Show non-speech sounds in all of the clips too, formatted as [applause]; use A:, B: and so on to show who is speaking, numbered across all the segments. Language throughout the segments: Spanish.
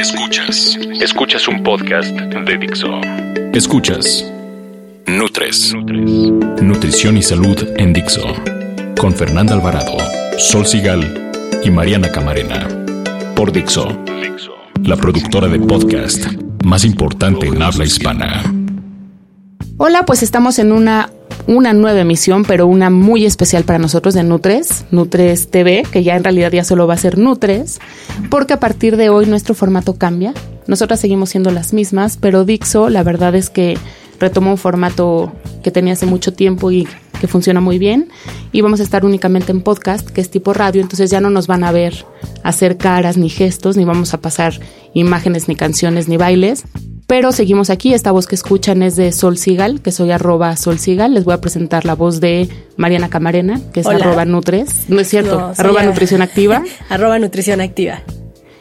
A: Escuchas. Escuchas un podcast de Dixo. Escuchas. Nutres. Nutrición y salud en Dixo. Con Fernanda Alvarado, Sol Sigal y Mariana Camarena. Por Dixo. La productora de podcast más importante en habla hispana.
B: Hola, pues estamos en una una nueva emisión, pero una muy especial para nosotros de Nutres, Nutres TV, que ya en realidad ya solo va a ser Nutres, porque a partir de hoy nuestro formato cambia. Nosotras seguimos siendo las mismas, pero Dixo, la verdad es que retomó un formato que tenía hace mucho tiempo y que funciona muy bien. Y vamos a estar únicamente en podcast, que es tipo radio, entonces ya no nos van a ver hacer caras ni gestos, ni vamos a pasar imágenes, ni canciones, ni bailes. Pero seguimos aquí, esta voz que escuchan es de Sol Sigal, que soy arroba Sol Sigal. Les voy a presentar la voz de Mariana Camarena, que es arroba Nutres. No es cierto, [laughs] arroba Nutrición Activa.
C: arroba Nutrición Activa.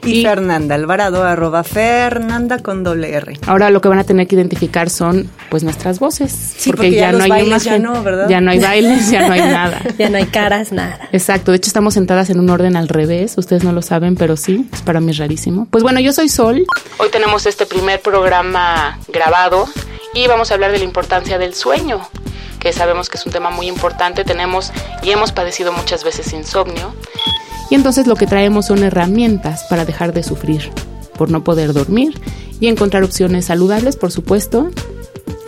D: Y, Fernanda Alvarado, arroba Fernanda con doble R.
B: Ahora lo que van a tener que identificar son pues nuestras voces.
D: Sí, porque, ya, no hay imagen,
B: ya no, ¿verdad? Ya no hay bailes, ya no hay [laughs] nada.
C: ya no hay caras, nada.
B: Exacto, de hecho estamos sentadas en un orden al revés, ustedes no lo saben, pero sí, es para mí rarísimo. Pues bueno, yo soy Sol. Hoy tenemos este primer programa grabado y vamos a hablar de la importancia del sueño que sabemos que es un tema muy importante, tenemos y hemos padecido muchas veces insomnio. Y entonces lo que traemos son herramientas para dejar de sufrir por no poder dormir y encontrar opciones saludables, por supuesto.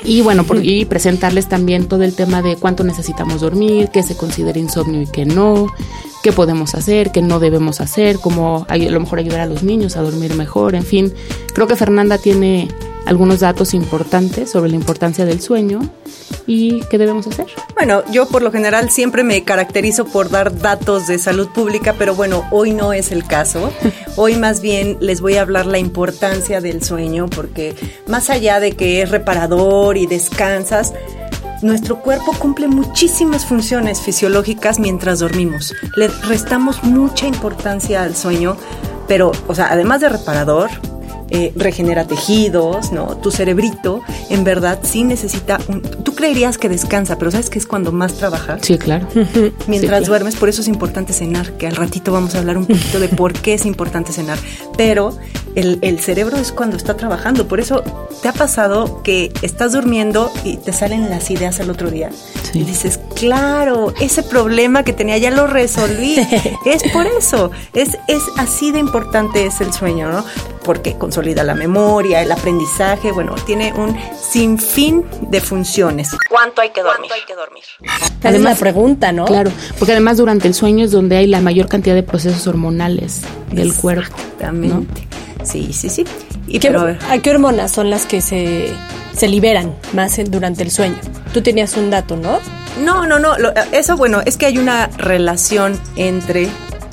B: Y bueno, por, y presentarles también todo el tema de cuánto necesitamos dormir, qué se considera insomnio y qué no, qué podemos hacer, qué no debemos hacer, cómo a lo mejor ayudar a los niños a dormir mejor, en fin. Creo que Fernanda tiene algunos datos importantes sobre la importancia del sueño y qué debemos hacer.
D: Bueno, yo por lo general siempre me caracterizo por dar datos de salud pública, pero bueno, hoy no es el caso. [laughs] Hoy más bien les voy a hablar la importancia del sueño, porque más allá de que es reparador y descansas, nuestro cuerpo cumple muchísimas funciones fisiológicas mientras dormimos. Le restamos mucha importancia al sueño, pero, o sea, además de reparador, eh, regenera tejidos, ¿no? Tu cerebrito, en verdad, sí necesita un... Tú creerías que descansa, pero ¿sabes qué es cuando más trabaja?
B: Sí, claro. [laughs]
D: Mientras duermes, por eso es importante cenar, que al ratito vamos a hablar un poquito de por qué es importante cenar. Pero el, el cerebro es cuando está trabajando, por eso te ha pasado que estás durmiendo y te salen las ideas al otro día. Y dices, claro, ese problema que tenía ya lo resolví. [laughs] es por eso, es, es así de importante es el sueño, ¿no? Porque consolida la memoria, el aprendizaje, bueno, tiene un sinfín de funciones.
C: ¿Cuánto hay que dormir? ¿Cuánto hay que dormir? Además, la pregunta, ¿no?
B: Claro, porque además durante el sueño es donde hay la mayor cantidad de procesos hormonales del cuerpo.
D: Exactamente. Sí, sí, sí.
C: Y ¿Qué, a, qué hormonas son las que se, se liberan más durante el sueño? Tú tenías un dato, ¿no?
D: No, no, no. eso, bueno, es que hay una relación entre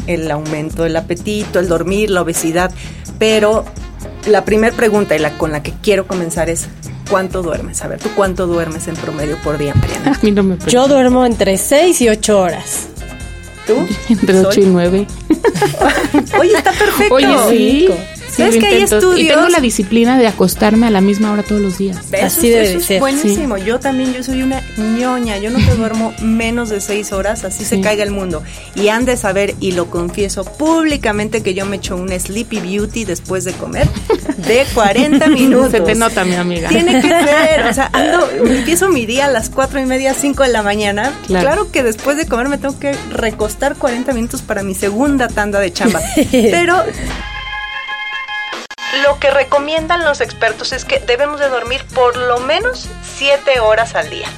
D: el aumento del apetito, el dormir, la obesidad, pero la primera pregunta y la con la que quiero comenzar es ¿cuánto duermes? A ver, ¿tú cuánto duermes en promedio por día, Mariana?
B: A mí no me
C: Yo duermo entre 6 y 8 horas.
D: ¿Tú?
B: Entre 8 y 9. [laughs]
D: Oye, está perfecto.
B: Oye, sí.
D: ¿Sabes que hay estudios?
B: Y tengo la disciplina de acostarme a la misma hora todos los días.
D: Así debe eso ser. Es buenísimo. Yo también, yo soy una ñoña. Yo no te duermo [laughs] menos de seis horas, así se caiga el mundo. Y han de saber, y lo confieso públicamente, que yo me echo un Sleepy Beauty después de comer de [laughs] 40 minutos.
B: Se te nota, mi amiga.
D: Tiene que ser. O sea, [laughs] ando, empiezo mi día a las cuatro y media, cinco de la mañana. Claro. claro que después de comer me tengo que recostar 40 minutos para mi segunda tanda de chamba. Pero lo que recomiendan los expertos es que debemos de dormir por lo menos 7 horas al día.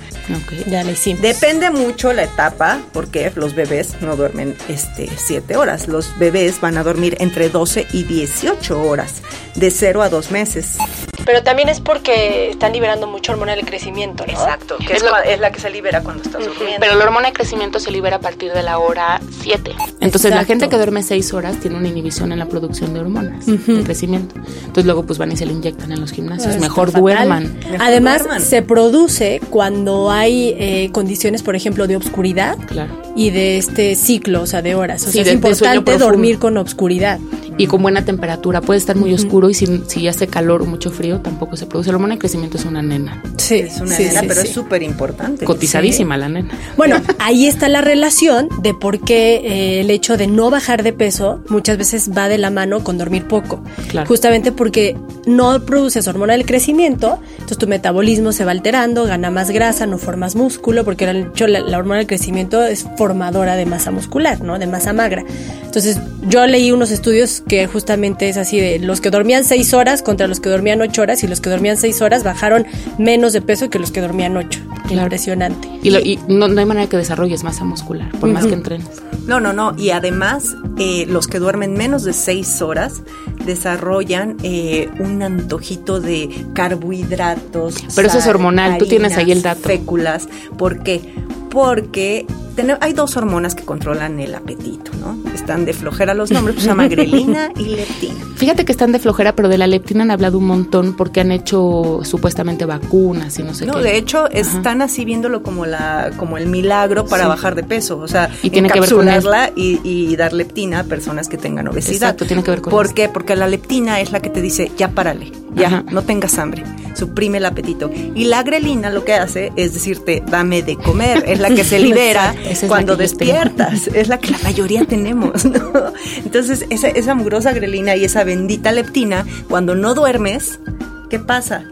B: Okay, ya le.
D: Depende mucho la etapa, porque los bebés no duermen este, 7 horas. Los bebés van a dormir entre 12 y 18 horas, de 0 a 2 meses.
C: Pero también es porque están liberando mucho hormona del crecimiento, ¿no?
D: Exacto, que es,
B: Es lo-
D: cua- es la que se libera cuando estás durmiendo.
B: Pero la hormona de crecimiento se libera a partir de la hora 7. Entonces la gente que duerme 6 horas tiene una inhibición en la producción de hormonas de crecimiento. Entonces luego pues van y se le inyectan en los gimnasios. Mejor duerman.
D: Mejor
C: Además,
D: duerman.
C: se produce cuando hay eh, condiciones, por ejemplo, de obscuridad
B: Claro.
C: y de este ciclo, o sea, de horas. O
B: Sí,
C: sea,
B: de-
C: es importante dormir con obscuridad.
B: Y con buena temperatura. Puede estar muy oscuro y si, si hace calor o mucho frío tampoco se produce. La hormona de crecimiento es una nena.
C: Sí,
D: es una
C: sí,
D: nena,
C: sí,
D: pero
C: sí.
D: es súper importante.
B: Cotizadísima la nena.
C: Bueno, [laughs] ahí está la relación de por qué eh, el hecho de no bajar de peso muchas veces va de la mano con dormir poco.
B: Claro.
C: Justamente porque no produces hormona del crecimiento, entonces tu metabolismo se va alterando, gana más grasa, no formas músculo, porque hecho la, hormona del crecimiento es formadora de masa muscular, ¿no? De masa magra. Entonces yo leí unos estudios que justamente es así de los que dormían seis horas contra los que dormían ocho horas y los que dormían seis horas bajaron menos de peso que los que dormían ocho. Impresionante.
B: Y, lo- y no, no hay manera que desarrolles masa muscular, por más que entrenes.
D: No, no, no. Y además, eh, los que duermen menos de seis horas desarrollan eh, un antojito de carbohidratos.
B: Pero eso es hormonal, tú tienes ahí el dato.
D: Féculas. ¿Por qué? Porque hay dos hormonas que controlan el apetito, ¿no? Están de flojera los nombres, pues se llama grelina y leptina. [laughs]
B: Fíjate que están de flojera, pero de la leptina han hablado un montón porque han hecho supuestamente vacunas y no sé
D: No,
B: qué.
D: de hecho, están así viéndolo como la, como el milagro para
B: Sí.
D: bajar de peso. O sea,
B: Y tiene que ver con
D: y, y dar leptina a personas que tengan obesidad.
B: Exacto, tiene que ver con
D: ¿Por
B: eso.
D: qué? Porque la leptina es la que te dice, ya párale, ya,
B: Ajá.
D: no tengas hambre, suprime el apetito. Y la grelina lo que hace es decirte, dame de comer, es la que [laughs] se libera
B: Exacto,
D: cuando despiertas, es la que la mayoría tenemos, [laughs] ¿no? Entonces, esa, esa mugrosa grelina y esa bendita leptina, cuando no duermes, ¿qué pasa?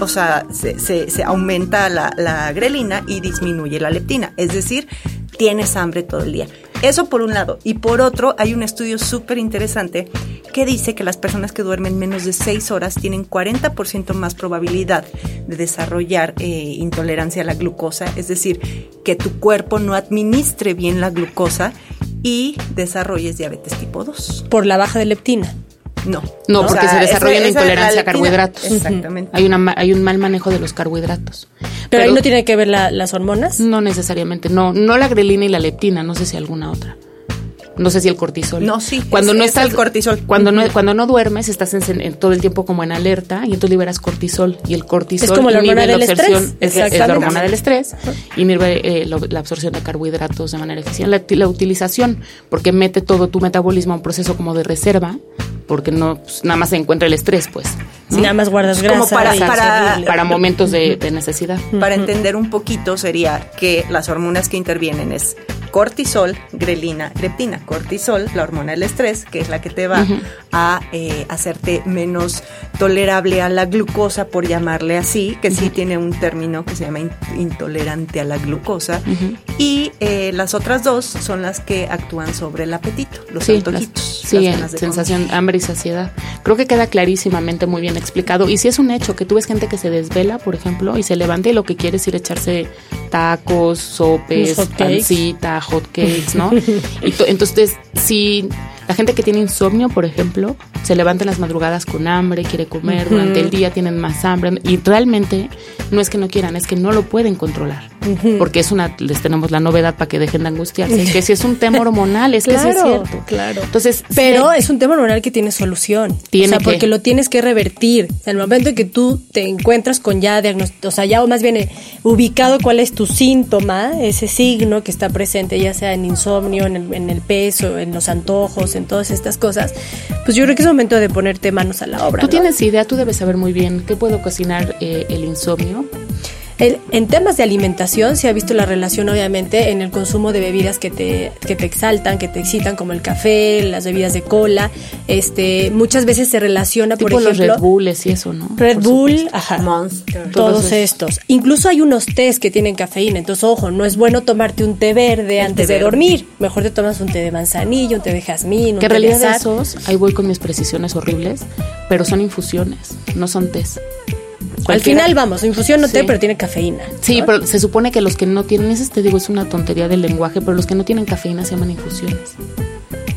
D: O sea, se, se- se aumenta la, la grelina y disminuye la leptina. Es decir, tienes hambre todo el día. Eso por un lado. Y por otro, hay un estudio súper interesante que dice que las personas que duermen menos de 6 horas tienen 40% más probabilidad de desarrollar eh, intolerancia a la glucosa. Es decir, que tu cuerpo no administre bien la glucosa y desarrolles diabetes tipo 2.
C: Por la baja de leptina.
D: No.
B: No,
D: O
B: porque
D: sea,
B: se desarrolla
D: esa-
B: una intolerancia a carbohidratos.
D: Exactamente.
B: Hay, una, ma- hay un mal manejo de los carbohidratos.
C: Pero, ahí no tiene que ver la- las hormonas.
B: No necesariamente, no, no la grelina y la leptina, no sé si alguna otra. No sé si el cortisol.
D: No, sí,
B: Cuando
D: es-
B: no
D: es
B: estás
D: el cortisol.
B: Cuando no cuando no duermes estás en, en todo el tiempo como en alerta y entonces liberas cortisol y el cortisol
C: Es como la hormona del
B: absorción,
C: estrés.
B: es, es la hormona del estrés inhibe eh, lo- la absorción de carbohidratos de manera eficiente, la, la utilización porque mete todo tu metabolismo a un proceso como de reserva porque no pues, nada más se encuentra el estrés pues.
C: Si nada más guardas grasa.
D: como para- para-
B: para momentos de, de necesidad.
D: Para entender un poquito sería que las hormonas que intervienen es cortisol, grelina, leptina. Cortisol, la hormona del estrés, que es la que te va a eh, hacerte menos tolerable a la glucosa, por llamarle así, que sí tiene un término que se llama in- intolerante a la glucosa. Y eh, las otras dos son las que actúan sobre el apetito, los
B: Sí,
D: antojitos.
B: las- sí,
D: las de comer.
B: sensación, hambre y saciedad. Creo que queda clarísimamente muy bien explicado. Y si es un hecho que tú ves gente que se desvela, por ejemplo, y se levanta y lo que quiere es ir a echarse tacos, sopes,
C: hot
B: pancita, hot cakes, ¿no? [laughs] y entonces, si la gente que tiene insomnio, por ejemplo, se levanta en las madrugadas con hambre, quiere comer, durante el día tienen más hambre y realmente no es que no quieran, es que no lo pueden controlar. Porque es una, les tenemos la novedad para que dejen de angustiarse, que si es un tema hormonal, es que sí es
C: Claro,
B: cierto.
C: claro.
B: Entonces,
C: Pero
B: sí,
C: es un tema hormonal que tiene solución.
B: Tiene
C: o sea,
B: que.
C: porque lo tienes que revertir. O sea, en el momento en que tú te encuentras con ya diagnóstico, o sea, ya o más bien eh, ubicado cuál es tu síntoma, ese signo que está presente, ya sea en insomnio, en el, en el peso, en los antojos, en todas estas cosas, pues yo creo que es momento de ponerte manos a la obra.
B: Tú
C: ¿no?
B: tienes idea, tú debes saber muy bien qué puedo cocinar eh, el insomnio.
C: El- en temas de alimentación se ha visto la relación obviamente en el consumo de bebidas que te, que te exaltan, que te excitan, como el café, las bebidas de cola. Este, muchas veces se relaciona,
B: Tipo
C: por ejemplo,
B: los Red Bulls y eso, ¿no?
C: Red
B: Por
C: Bull,
B: supuesto.
C: ajá,
D: Monster.
C: todos
B: Todos
C: estos. Incluso hay unos tés que tienen cafeína, entonces ojo, no es bueno tomarte un té verde antes de
D: verde.
C: dormir. Mejor te tomas un té de manzanilla, un té de jazmín, un
B: Que en
C: té
B: realidad de esos, ahí voy con mis precisiones horribles, pero son infusiones, no son tés.
C: Al final vamos, infusión no té,
B: Sí.
C: pero tiene cafeína.
B: Sí,
C: ¿no?
B: pero se supone que los que no tienen, eso te digo, es una tontería del lenguaje, pero los que no tienen cafeína se llaman infusiones.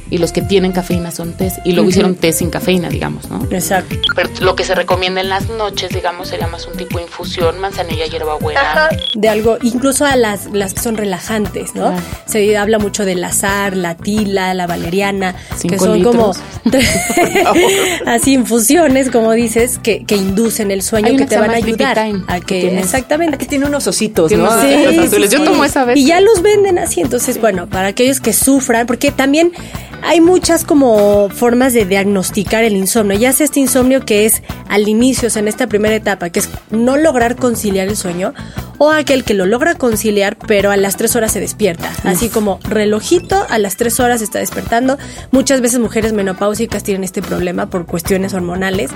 B: Y los que tienen cafeína son tés y luego hicieron té sin cafeína, digamos, ¿no?
C: Exacto.
B: Pero lo que se recomienda en las noches, digamos, sería más un tipo de infusión, manzanilla, hierbabuena.
C: De algo, incluso a las, las que son relajantes, ¿no?
B: Claro.
C: Se habla mucho del azar, la tila, la valeriana, que
B: Cinco
C: son
B: litros.
C: como [laughs] [laughs] así infusiones, como dices, que, que inducen el sueño, que te
B: que
C: van a ayudar a
B: que
C: que,
B: tienes-
C: exactamente.
D: Que tiene unos ositos, ¿no?
C: Sí, sí,
B: azules. Yo
C: sí.
B: tomo esa vez.
C: Y ya los venden así, entonces, bueno, para aquellos que sufran, porque también hay muchas como formas de diagnosticar el insomnio. Ya sea este insomnio que es al inicio, o sea, en esta primera etapa, que es no lograr conciliar el sueño, o aquel que lo logra conciliar, pero a las tres horas se despierta. Así como relojito, a las tres horas se está despertando. Muchas veces mujeres menopáusicas tienen este problema por cuestiones hormonales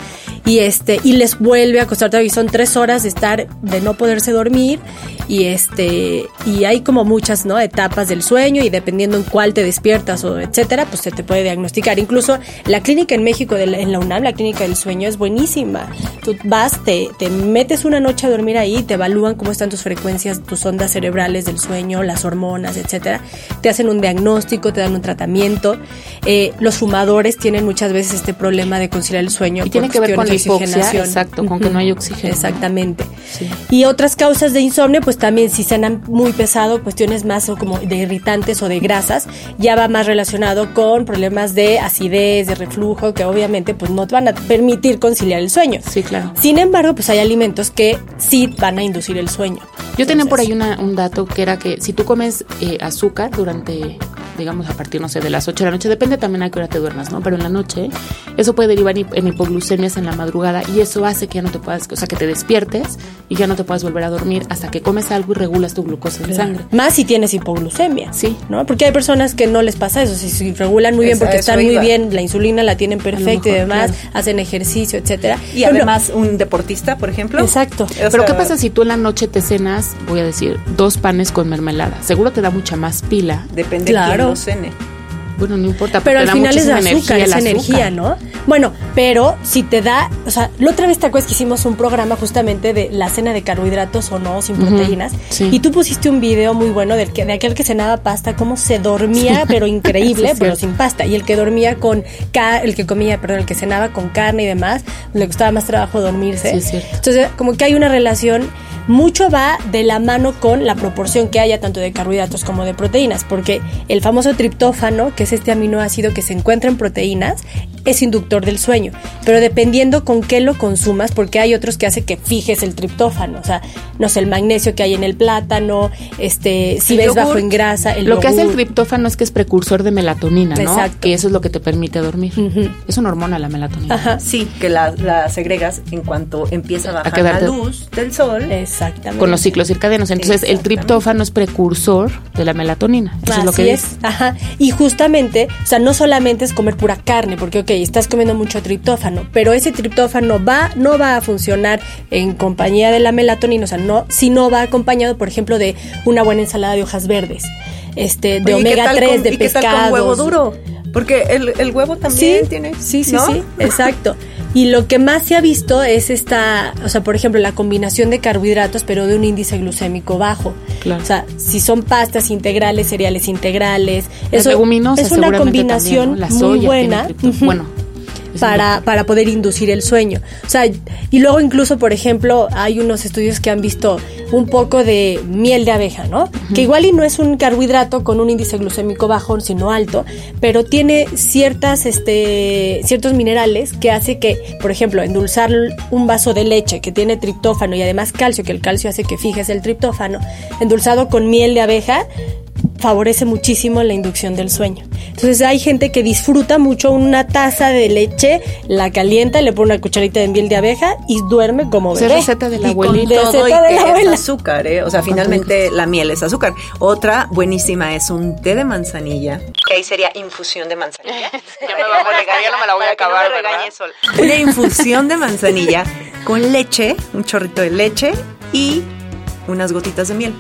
C: y este y les vuelve a costar todavía. y Son tres horas de estar, de no poderse dormir y este y hay como muchas no etapas del sueño y dependiendo en cuál te despiertas o etcétera, pues se te puede diagnosticar. Incluso la clínica en México, de la- en la UNAM, la clínica del sueño es buenísima. Tú vas, te, te metes una noche a dormir ahí, te evalúan cómo están tus frecuencias, tus ondas cerebrales del sueño, las hormonas, etcétera. Te hacen un diagnóstico, te dan un tratamiento. Eh, los fumadores tienen muchas veces este problema de conciliar el sueño.
B: Y tiene que ver con la hipoxia,
C: oxigenación.
B: exacto, con que no hay oxígeno.
C: Exactamente.
B: Sí.
C: Y otras causas de insomnio, pues también si cenan muy pesado, cuestiones más o como de irritantes o de grasas, ya va más relacionado con problemas de acidez, de reflujo, que obviamente pues no te van a permitir conciliar el sueño.
B: Sí, claro.
C: Sin embargo, pues hay alimentos que sí van a inducir el sueño.
B: Yo tenía por ahí una- un dato que era que si tú comes eh, azúcar durante, digamos, a partir, no sé, de las 8 de la noche, depende también a qué hora te duermas, ¿no? Pero en la noche, eso puede derivar en, hipoglucemias en la madrugada y eso hace que ya no te puedas, o sea, que te despiertes y ya no te puedas volver a dormir hasta que comes algo y regulas tu glucosa en sangre.
C: Más si tienes hipoglucemia.
B: Sí.
C: ¿No? Porque hay personas que no les pasa eso, si regulan muy bien
D: Esa-
C: porque están muy bien, la insulina la tienen perfecta y demás,
B: claro.
C: hacen ejercicio, etcétera.
D: Y
C: Pero no-
D: además un deportista, por ejemplo.
C: Exacto.
D: O
B: Pero ¿qué pasa si tú en la noche te cenas, voy a decir, dos panes con mermelada? Seguro te da mucha más pila.
D: Depende
C: Claro.
D: Lo cene.
B: Bueno, no importa,
C: Pero al final es azúcar,
B: energía
C: es energía,
B: azúcar.
C: ¿no? Bueno, pero si te da, o sea, la otra vez te acuerdas que hicimos un programa justamente de la cena de carbohidratos o no, sin proteínas,
B: sí.
C: y tú pusiste un video muy bueno del que, de aquel que cenaba pasta, cómo se dormía, pero increíble, [laughs]
B: Sí,
C: pero sin pasta, y el que dormía con, el que comía, perdón, el que cenaba con carne y demás, le costaba más trabajo dormirse. Entonces, como que hay una relación, mucho va de la mano con la proporción que haya tanto de carbohidratos como de proteínas, porque el famoso triptófano, que es este aminoácido que se encuentra en proteínas, es inductor del sueño, pero dependiendo con qué lo consumas, porque hay otros que hace que fijes el triptófano, o sea, no sé, el magnesio que hay en el plátano, este, si
D: El
C: ves bajo en grasa, el
B: lo que hace el triptófano es que es precursor de melatonina, ¿no?
C: Exacto.
B: Que eso es lo que te permite dormir. Es una hormona la melatonina.
C: Ajá.
D: Sí, que la, la segregas en cuanto empieza a bajar la luz del sol.
C: Exactamente.
B: Con los ciclos circadianos. Entonces, el triptófano es precursor de la melatonina. Eso es lo
C: Así
B: que
C: es,
B: dice.
C: ajá. Y justamente, o sea, no solamente es comer pura carne, porque ok, estás comiendo mucho triptófano, pero ese triptófano va, no va a funcionar en compañía de la melatonina, o sea, no, si no va acompañado, por ejemplo, de una buena ensalada de hojas verdes, este, de
D: Oye, ¿y qué
C: omega
D: tal
C: 3,
D: con-
C: de
D: ¿y qué tal
C: pescados.
D: con huevo duro? Porque el, el huevo
C: Sí,
D: también tiene.
C: sí, sí,
D: ¿no?
C: sí, [laughs] exacto. Y lo que más se ha visto es esta, o sea, por ejemplo, la combinación de carbohidratos, pero de un índice glucémico bajo.
B: Claro.
C: O sea, si son pastas integrales, cereales integrales,
B: Las leguminosas
C: es una combinación
B: también, ¿no? La
C: muy
B: tiene
C: buena.
B: Bueno,
C: Para, para poder inducir el sueño. O sea, y luego incluso, por ejemplo, hay unos estudios que han visto un poco de miel de abeja, ¿no? Que igual y no es un carbohidrato con un índice glucémico bajo, sino alto, pero tiene ciertas, este, ciertos minerales que hace que, por ejemplo, endulzar un vaso de leche que tiene triptófano y además calcio, que el calcio hace que fijes el triptófano, endulzado con miel de abeja, favorece muchísimo la inducción del sueño. Entonces hay gente que disfruta mucho una taza de leche, la calienta, le pone una cucharita de miel de abeja y duerme como bebé.
B: receta de la
D: Y con
B: abuelita.
D: Todo y
C: receta de la
D: es
C: abuela.
D: azúcar, ¿eh? O sea, finalmente la miel es azúcar. Otra buenísima es un té de manzanilla. Que ahí sería infusión de manzanilla. [laughs]
B: Ya me va a ya no me la voy a
D: que no
B: acabar,
D: me. Una infusión de manzanilla con leche, un chorrito de leche y unas gotitas de miel.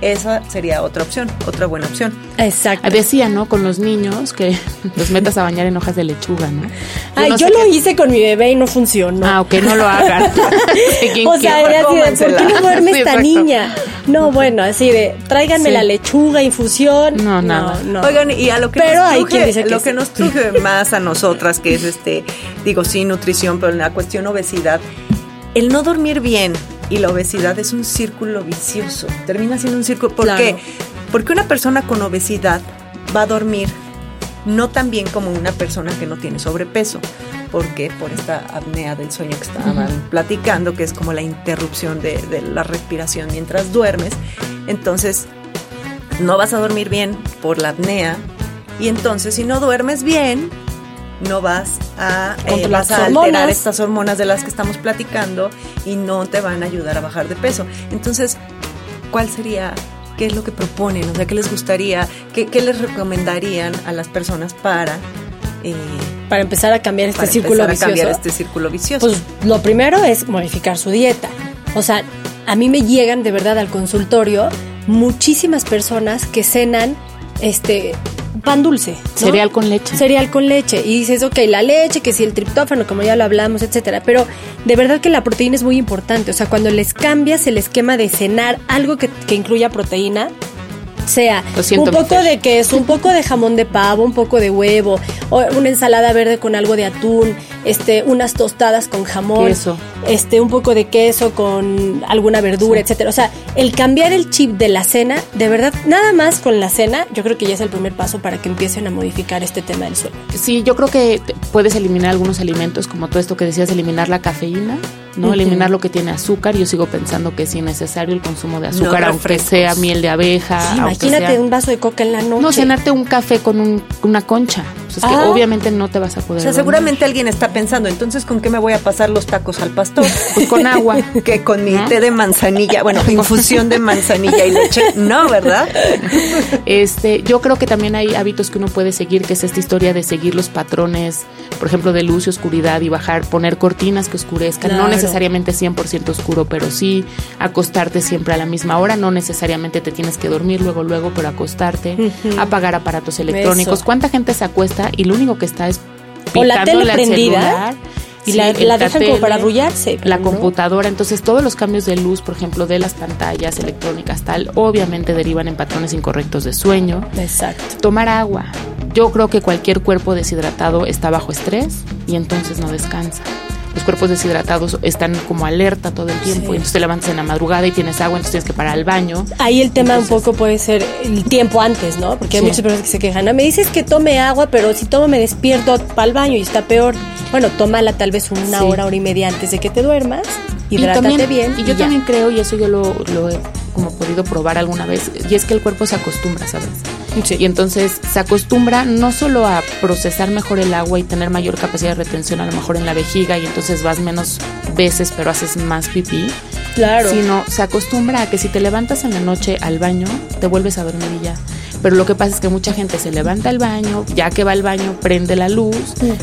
D: Esa sería otra opción, otra buena opción.
C: Exacto.
B: Decía, ¿no? Con los niños que [laughs] los metas a bañar en hojas de lechuga, ¿no?
C: Ay,
B: no
C: yo lo
B: qué-
C: hice con mi bebé y no funcionó.
B: Ah, ok, no lo hagan. [laughs] Sí, ¿quién
C: o sea, era así de, ¿por qué no duerme [laughs]
B: Sí,
C: esta
B: exacto.
C: niña? No, bueno, así de tráiganme
B: Sí.
C: la lechuga, infusión.
B: No, nada.
C: no.
D: Oigan, y a lo que
C: Pero
D: nos
C: hay
D: truje-
C: quien dice que
D: lo
C: sí.
D: que nos truje más a nosotras, que es este, digo, sí, nutrición, pero en la cuestión obesidad, el no dormir bien y la obesidad es un círculo vicioso. Termina siendo un círculo. ¿Por
C: Claro.
D: qué? Porque una persona con obesidad va a dormir no tan bien como una persona que no tiene sobrepeso. ¿Por qué? Por esta apnea del sueño que estaban platicando, que es como la interrupción de, de la respiración mientras duermes. Entonces, no vas a dormir bien por la apnea y entonces si no duermes bien no vas a, eh, vas a alterar estas hormonas de las que estamos platicando y no te van a ayudar a bajar de peso. Entonces, ¿cuál sería, qué es lo que proponen? O sea, ¿qué les gustaría, qué, qué les recomendarían a las personas para, eh,
C: Para empezar a cambiar este
D: para
C: círculo
D: a cambiar
C: vicioso.
D: este círculo vicioso?
C: Pues lo primero es modificar su dieta. O sea, a mí me llegan de verdad al consultorio muchísimas personas que cenan este pan dulce. ¿no?
B: Cereal con leche.
C: Cereal con leche. Y dices, ok, la leche, que si el triptófano, como ya lo hablamos, etcétera. Pero de verdad que la proteína es muy importante. O sea, cuando les cambias el esquema de cenar algo que, que incluya proteína, sea un poco de queso, un poco de jamón de pavo, un poco de huevo, o una ensalada verde con algo de atún, este, unas tostadas con jamón,
B: Queso.
C: este, un poco de queso con alguna verdura, etcétera. O sea, el cambiar el chip de la cena, de verdad, nada más con la cena, yo creo que ya es el primer paso para que empiecen a modificar este tema del sueño.
B: Sí, yo creo que puedes eliminar algunos alimentos, como todo esto que decías, eliminar la cafeína, ¿no? Eliminar lo que tiene azúcar. Yo sigo pensando que es innecesario el consumo de azúcar, aunque
D: refrescos.
B: sea miel de abeja.
C: Sí,
B: aunque
C: imagínate
B: sea-
C: un vaso de coca en la noche.
B: No, cenarte un café con un- una concha. Pues es que
C: Ah.
B: obviamente no te vas a poder.
D: o sea,
B: dormir.
D: seguramente alguien está pensando, entonces, ¿con qué me voy a pasar los tacos al pastor? [laughs]
B: Pues con agua. [laughs]
D: que con mi
B: ¿No?
D: té de manzanilla, bueno, infusión de manzanilla y leche, no, ¿verdad? [laughs]
B: Este, yo creo que también hay hábitos que uno puede seguir, que es esta historia de seguir los patrones, por ejemplo, de luz y oscuridad y bajar, poner cortinas que oscurezcan, no
C: Claro.
B: Necesariamente 100% oscuro, pero sí acostarte siempre a la misma hora, no necesariamente te tienes que dormir luego, luego, pero acostarte, apagar aparatos electrónicos.
C: Eso.
B: ¿Cuánta gente se acuesta y lo único que está es
C: O la tele
B: picándole al
C: prendida
B: celular?
C: y
B: Sí,
C: la, dejan como para arrullarse.
B: la
C: no.
B: computadora, entonces todos los cambios de luz, por ejemplo, de las pantallas electrónicas, tal, obviamente derivan en patrones incorrectos de sueño.
C: Exacto.
B: Tomar agua. Yo creo que cualquier cuerpo deshidratado está bajo estrés y entonces no descansa. Los cuerpos deshidratados están como alerta todo el tiempo
C: Sí.
B: y entonces te levantas en la madrugada y tienes agua, entonces tienes que parar al baño.
C: Ahí el tema
B: Entonces-
C: un poco puede ser el tiempo antes, ¿no? Porque hay
B: Sí.
C: muchas personas que se quejan. "Ah, Me dices que tome agua, pero si tomo me despierto para el baño y está peor. Bueno, tómala tal vez una
B: Sí.
C: hora, hora y media antes de que te duermas.
B: Y
C: Hidrátate
B: también-
C: bien.
B: Y yo también creo, y eso yo lo, lo he como podido probar alguna vez, y es que el cuerpo se acostumbra, ¿sabes?
C: Sí.
B: Y entonces se acostumbra no solo a procesar mejor el agua y tener mayor capacidad de retención a lo mejor en la vejiga y entonces vas menos veces pero haces más pipí,
C: Claro.
B: sino se acostumbra a que si te levantas en la noche al baño, te vuelves a dormir y ya. Pero lo que pasa es que mucha gente se levanta al baño, ya que va al baño, prende la luz,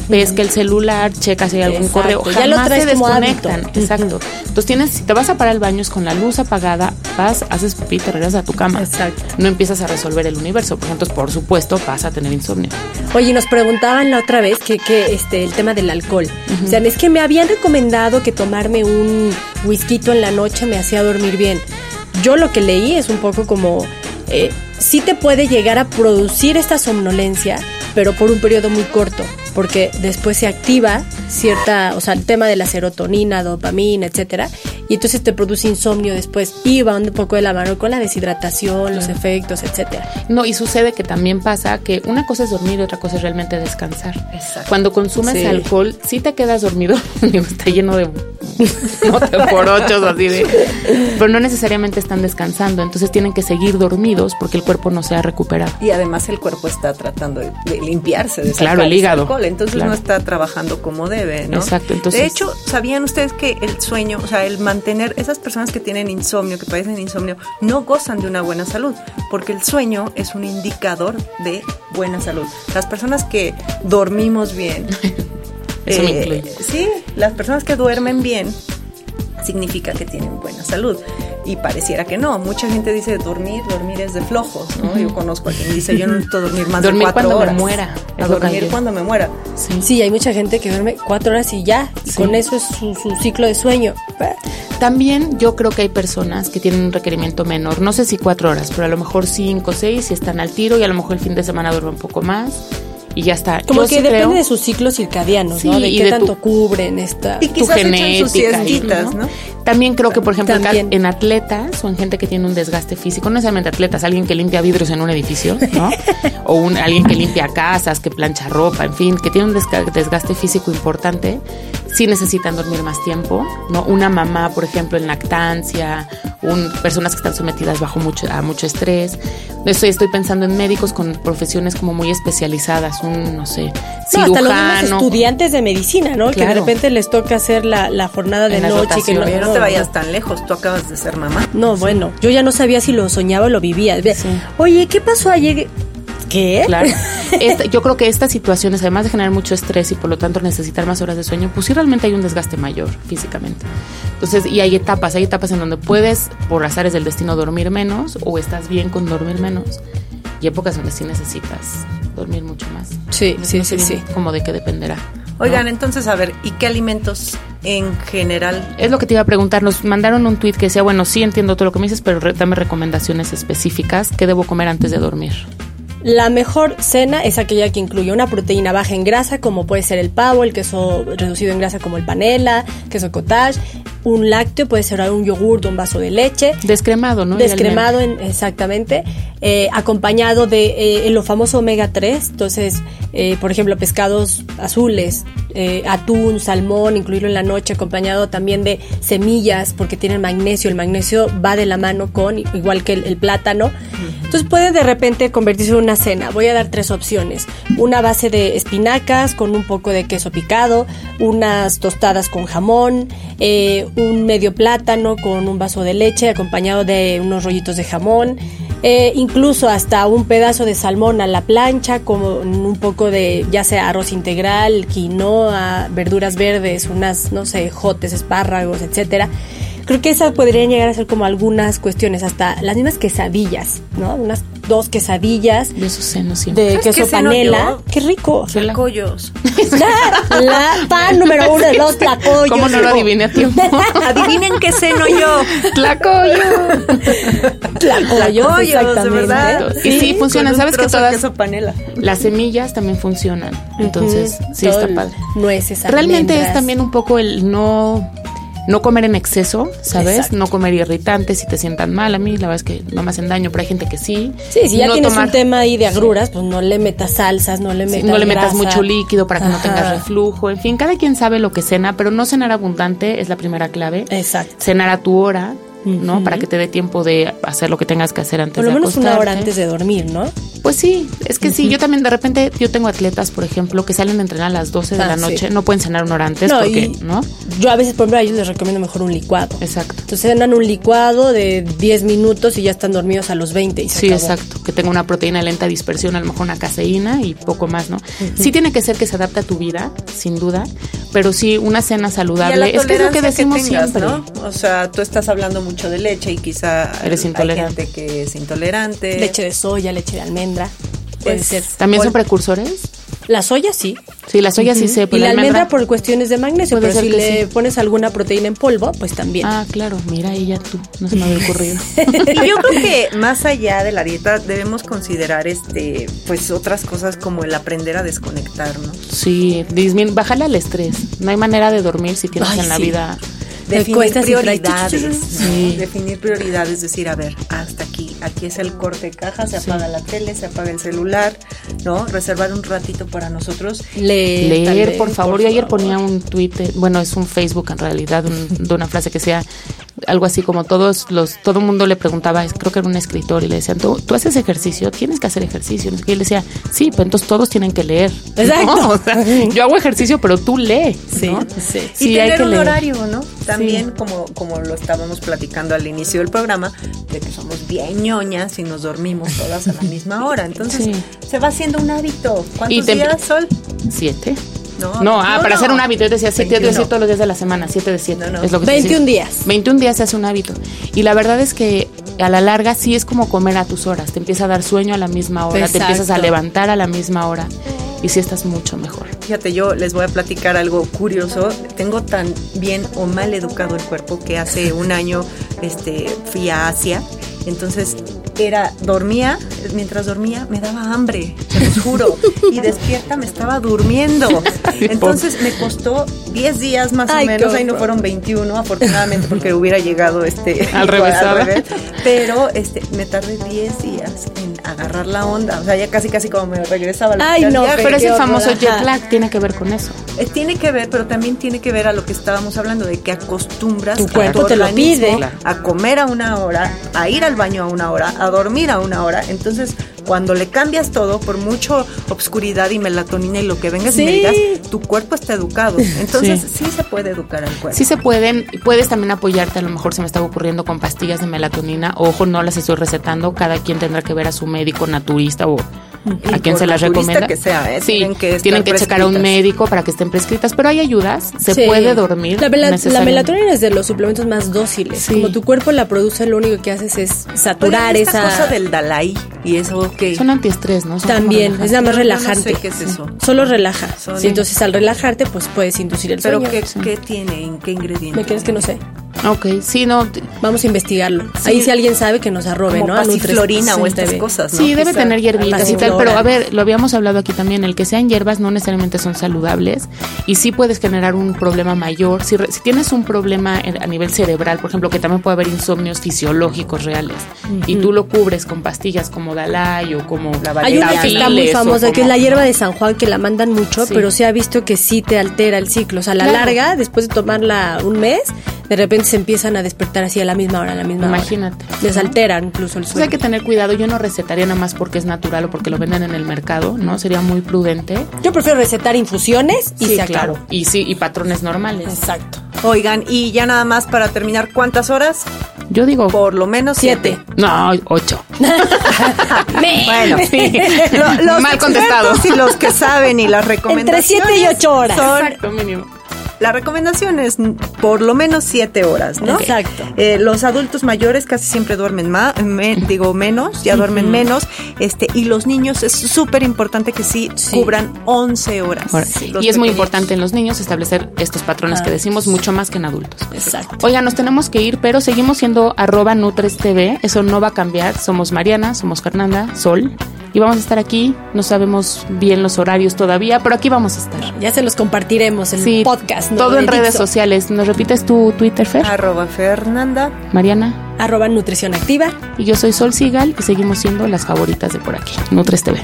B: ves que el celular, checa si hay algún
C: Exacto,
B: correo,
C: ya lo
B: jamás
C: traes
B: se
C: como
B: desconectan. Exacto. Entonces tienes, si te vas a parar al baño es con la luz apagada, vas, haces pipí, te regresas a tu cama.
C: Exacto.
B: No empiezas a resolver el universo, porque entonces por supuesto vas a tener insomnio.
C: Oye, nos preguntaban la otra vez que, que este, el tema del alcohol. O sea, es que me habían recomendado que tomarme un whisky en la noche me hacía dormir bien. Yo lo que leí es un poco como, eh, sí te puede llegar a producir esta somnolencia, pero por un periodo muy corto, porque después se activa cierta, o sea, el tema de la serotonina, dopamina, etcétera, y entonces te produce insomnio después y va un poco de la mano con la deshidratación, los efectos, etcétera.
B: No, y sucede que también pasa que una cosa es dormir y otra cosa es realmente descansar.
D: Exacto.
B: Cuando consumes
C: Sí.
B: alcohol, sí te quedas dormido, [laughs] digo, está lleno de [laughs] no te por ocho, [laughs] así de, pero no necesariamente están descansando, entonces tienen que seguir dormidos porque el cuerpo no se ha recuperado.
D: Y además el cuerpo está tratando de, de limpiarse de
B: Claro, el hígado.
D: alcohol, entonces
B: Claro.
D: no está trabajando como debe, ¿no?
B: Exacto, entonces-
D: De hecho, ¿sabían ustedes que el sueño, o sea, el mantener esas personas que tienen insomnio, que padecen insomnio, no gozan de una buena salud? Porque el sueño es un indicador de buena salud. Las personas que dormimos bien, [laughs]
B: Eso me
D: eh,
B: incluye.
D: sí, las personas que duermen bien significa que tienen buena salud. Y pareciera que no. Mucha gente dice dormir, dormir es de flojos, ¿no? Yo conozco a quien dice yo no necesito dormir más
B: dormir
D: de cuatro
B: cuando
D: horas.
B: me muera.
D: A dormir cuando me muera.
C: Sí. sí. hay mucha gente que duerme cuatro horas y ya, y con eso es su, su ciclo de sueño.
B: También yo creo que hay personas que tienen un requerimiento menor, no sé si cuatro horas, pero a lo mejor cinco, seis, si están al tiro y a lo mejor el fin de semana duermen un poco más y ya está.
C: Como
B: Yo
C: que
B: sí
C: depende
B: creo-
C: de sus ciclos circadianos,
B: Sí,
C: ¿no? De
B: y
C: qué
B: de
C: tanto
B: tu-
C: cubren esta...
D: Y
B: tu
D: sus
B: genética y-
D: siestitas, ¿no?
B: También creo que, por ejemplo,
C: También.
B: en atletas o en gente que tiene un desgaste físico, no necesariamente atletas, alguien que limpia vidrios en un edificio, ¿no? [laughs] o un, alguien que limpia casas, que plancha ropa, en fin, que tiene un desga- desgaste físico importante, sí necesitan dormir más tiempo, ¿no? Una mamá, por ejemplo, en lactancia, un, personas que están sometidas bajo mucho, a mucho estrés. Estoy, estoy pensando en médicos con profesiones como muy especializadas, un, no sé,
C: No, hasta los mismos
B: cirujano.
C: estudiantes de medicina, ¿no? Que de repente les toca hacer la, la jornada de
B: En
C: noche. Que no,
D: te vayas tan lejos, tú acabas de ser mamá.
C: No, bueno, yo ya no sabía si lo soñaba o lo vivía. Oye, ¿qué pasó ayer? ¿Qué?
B: Claro. Esta- yo creo que estas situaciones, además de generar mucho estrés y por lo tanto necesitar más horas de sueño, pues sí realmente hay un desgaste mayor físicamente. Entonces, y hay etapas, hay etapas en donde puedes, por azares del destino, dormir menos o estás bien con dormir menos. Y épocas donde sí necesitas dormir mucho más.
C: Sí, sí, sí, sí.
B: Como de qué dependerá.
D: Oigan,
B: ¿no?
D: entonces, a ver, ¿y qué alimentos en general?
B: Es lo que te iba a preguntar. Nos mandaron un tuit que decía, bueno, sí entiendo todo lo que me dices, pero dame recomendaciones específicas. ¿Qué debo comer antes de dormir?
C: La mejor cena es aquella que incluye una proteína baja en grasa, como puede ser el pavo, el queso reducido en grasa como el panela, queso cottage, un lácteo, puede ser un yogur, un vaso de leche,
B: Descremado, ¿no?
C: descremado en, exactamente, eh, acompañado de eh, lo famoso omega 3, entonces, eh, por ejemplo, pescados azules, atún, salmón, incluirlo en la noche, acompañado también de semillas, porque tienen magnesio, el magnesio va de la mano con, igual que el, el plátano, entonces puede de repente convertirse en una cena. Voy a dar tres opciones. Una base de espinacas con un poco de queso picado, unas tostadas con jamón, eh, un medio plátano con un vaso de leche acompañado de unos rollitos de jamón. eh, incluso hasta un pedazo de salmón a la plancha con un poco de ya sea arroz integral, quinoa, verduras verdes, unas no sé, jotes, espárragos, etcétera. Creo que esas podrían llegar a ser como algunas cuestiones, hasta las mismas quesadillas, ¿no? Unas dos quesadillas
B: De esos senos siempre.
C: de
D: ¿Sabes
C: queso panela.
D: yo?
C: Qué rico.
D: Tlacoyos.
C: La, la fan número uno de los tlacoyos.
B: ¿Cómo no lo adiviné a tiempo? [laughs]
D: Adivinen qué ceno yo.
B: Tlacoyo.
C: Tlacoyos,
D: Tlacoyos, de
C: exactamente.
D: verdad.
B: Y sí, funcionan.
D: Con un
B: ¿Sabes que todas
D: queso panela.
B: las semillas también funcionan? Entonces,
C: Ujú,
B: sí
C: todo
B: está padre.
C: Nueces,
B: Realmente es también un poco el no no comer en exceso, ¿sabes?
C: Exacto.
B: No comer irritantes si te sientan mal. A mí la verdad es que no me hacen daño, pero hay gente que sí.
C: Sí, si ya
B: No
C: tienes
B: tomar-
C: un tema ahí de agruras, pues no le metas salsas, no le
B: Sí,
C: metas
B: no le metas
C: grasa.
B: mucho líquido para que no tengas reflujo. En fin, cada quien sabe lo que cena, pero no cenar abundante es la primera clave.
C: Exacto.
B: Cenar a tu hora, ¿no? Para que te dé tiempo de hacer lo que tengas que hacer antes
C: Por lo
B: de
C: menos una hora antes de dormir, ¿no?
B: Pues sí, es que sí, yo también de repente, yo tengo atletas, por ejemplo, que salen a entrenar a las 12 de
C: Ah,
B: la
C: sí.
B: noche, no pueden cenar una hora antes
C: No,
B: porque, ¿no?
C: Yo a veces, por ejemplo, a ellos les recomiendo mejor un licuado.
B: Exacto.
C: Entonces dan un licuado de 10 minutos y ya están dormidos a los 20 y se
B: Sí,
C: acabó.
B: exacto, que tenga una proteína de lenta dispersión, a lo mejor una caseína y poco más, ¿no? Sí tiene que ser que se adapte a tu vida, sin duda, pero sí una cena
D: Y a la
B: saludable, es que es lo que decimos
D: tengas,
B: siempre.
D: ¿no? O sea, tú estás hablando mucho de leche y quizá
B: Eres
D: hay
B: intolerante.
D: gente que es intolerante.
C: Leche de soya, leche de almendra. Puede ser.
B: ¿También son precursores?
C: La soya sí.
B: Sí, la soya sí sé,
C: y
B: pero
C: la
B: la
C: almendra, por cuestiones de magnesio,
B: Puede
C: pero si le
B: sí.
C: pones alguna proteína en polvo, pues también.
B: Ah, claro, mira ella tú, no se me había ocurrido. [laughs]
D: Y yo creo que más allá de la dieta debemos considerar este pues otras cosas como el aprender a desconectar, ¿no?
B: Sí, dismin- bájale al estrés. No hay manera de dormir si tienes
C: Ay,
B: en la
C: sí.
B: vida
D: Definir prioridades.
B: Sí.
D: ¿no? Definir prioridades, decir, a ver, hasta aquí, aquí es el corte de caja, se apaga la tele, se apaga el celular, ¿no? Reservar un ratito para nosotros.
C: Leer,
B: por favor. Yo ayer ponía un tweet, bueno, es un Facebook en realidad, un- de una frase que sea algo así como todos los, todo el mundo le preguntaba, es- creo que era un escritor, y le decían, ¿tú, tú haces ejercicio? Tienes que hacer ejercicio. Y él decía, sí, pues entonces todos tienen que leer. [laughs]
C: Exacto.
B: ¿no? O sea, yo hago ejercicio, pero tú lee.
C: Sí,
B: ¿no?
C: sí.
D: y
B: hay
D: tener
B: que
D: un
B: leer.
D: horario, ¿no? También como, como lo estábamos platicando al inicio del programa, de que somos bien ñoñas y nos dormimos todas a la misma hora. Entonces
B: Sí.
D: se va haciendo un hábito. ¿Cuántos
B: te-
D: días, Sol?
B: Siete.
D: No,
B: No, ah,
D: 21.
B: para hacer un hábito, yo decía 7
D: 21.
B: de todos los días de la semana, 7 de 7.
D: No, no.
B: Es lo que
C: 21
B: se dice.
C: días.
B: 21 días se hace un hábito. Y la verdad es que a la larga sí es como comer a tus horas. Te empieza a dar sueño a la misma hora, te empiezas a levantar a la misma hora y sí estás mucho mejor.
D: Fíjate, yo les voy a platicar algo curioso. Tengo tan bien o mal educado el cuerpo que hace un año este, fui a Asia. Entonces era, dormía, mientras dormía me daba hambre, se los juro. Y despierta me estaba durmiendo. [laughs] Entonces me costó 10 días más
C: Ay,
D: o menos. Ahí no fueron 21, afortunadamente, porque hubiera llegado este [laughs]
B: Al [laughs] revés.
D: Pero este, me tardé 10 días en agarrar la onda. O sea, ya casi casi como me regresaba
C: Ay, no.
B: Pero es
C: qué
B: el
C: horror,
B: famoso jet lag, tiene que ver con eso.
D: Eh, Tiene que ver, pero también tiene que ver a lo que estábamos hablando, de que acostumbras
C: Tu
D: a
C: cuerpo te lo pide.
D: A comer a una hora, a ir al baño a una hora, a dormir a una hora. Entonces, cuando le cambias todo, por mucho obscuridad y melatonina y lo que vengas y me
C: Sí.
D: digas, tu cuerpo está educado. [laughs] Entonces, sí, se puede educar al cuerpo.
B: Sí se pueden, puedes también apoyarte, a lo mejor se me estaba ocurriendo con pastillas de melatonina. Ojo, no las estoy recetando, cada quien tendrá que ver a su médico naturista o a
D: por
B: se las recomienda.
D: que sea, ¿eh?
B: Sí,
D: Tienen que
B: tienen que checar a un médico para que estén prescritas, pero hay ayudas, se
C: Sí.
B: puede dormir.
C: La, la melatonina es de los suplementos más dóciles.
B: Sí.
C: Como tu cuerpo la produce, lo único que haces es saturar esa.
D: cosa del Dalai y eso que
B: Son antiestrés, ¿no? Son
C: También, es nada más
D: Yo no
C: relajante.
D: sé qué es eso.
C: Solo relaja.
D: Son-
C: entonces al relajarte, pues puedes inducir el
D: pero
C: sueño.
D: ¿qué, qué tiene? ¿En qué ingrediente?
C: ¿Me quieres que no sé?
B: Ok, sí, no.
C: Vamos a investigarlo. Ahí si alguien sabe que nos arrobe,
D: como
C: ¿no?
D: Pasiflorina o estas cosas, ¿no?
B: Sí, debe
D: Quizá.
B: tener hierbitas y tal, pero a ver, lo habíamos hablado aquí también, el que sean hierbas no necesariamente son saludables y sí puedes generar un problema mayor. Si, re- si tienes un problema a nivel cerebral, por ejemplo, que también puede haber insomnios fisiológicos reales y tú lo cubres con pastillas como Dalai o como la
C: Hay una que está muy famosa, que es la hierba de San Juan, que la mandan mucho,
B: Sí.
C: pero se ha visto que sí te altera el ciclo. O sea, a la
B: Claro.
C: larga, después de tomarla un mes, de repente se empiezan a despertar así a la misma hora, a la misma
B: Imagínate.
C: hora. Les altera incluso el
B: Entonces
C: sueño.
B: hay que tener cuidado. Yo no recetaría nada más porque es natural o porque lo venden en el mercado, ¿no? Sería muy prudente.
C: Yo prefiero recetar infusiones y
B: sí,
C: se
B: claro.
C: acabó.
B: Y sí, y patrones normales.
C: Exacto.
D: Oigan, y ya nada más para terminar, ¿cuántas horas?
B: Yo digo,
D: Por lo menos
C: Siete.
D: siete.
B: no, ocho. [laughs]
D: Bueno,
B: Sí.
D: Lo- los
B: Mal contestado.
D: y los que saben y las recomendaciones.
C: siete y ocho horas.
D: Son,
B: Exacto, mínimo.
D: La recomendación es por lo menos siete horas, ¿no?
C: Exacto.
D: Eh, los adultos mayores casi siempre duermen más, digo menos, ya duermen menos. Este, y los niños es súper importante que sí,
C: Sí.
D: cubran 11 horas.
B: Y es muy importante en los niños establecer estos patrones que
C: Ah,
B: decimos mucho más que en adultos.
C: Exacto.
B: Oigan, nos tenemos que ir, pero seguimos siendo arroba Nutres TV. Eso no va a cambiar. Somos Mariana, somos Fernanda, Sol. Y vamos a estar aquí. No sabemos bien los horarios todavía, pero aquí vamos a estar.
C: Ya se los compartiremos en
B: Sí,
C: el podcast. ¿no?
B: Todo en
C: de
B: redes
C: Dixo.
B: sociales. ¿Nos repites tu Twitter, Fer?
D: Arroba Fernanda.
B: Mariana.
C: Arroba Nutrición Activa.
B: Y yo soy Sol Sigal y seguimos siendo las favoritas de por aquí. Nutres TV.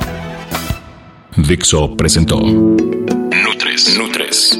A: Dixo presentó Nutres. Nutres.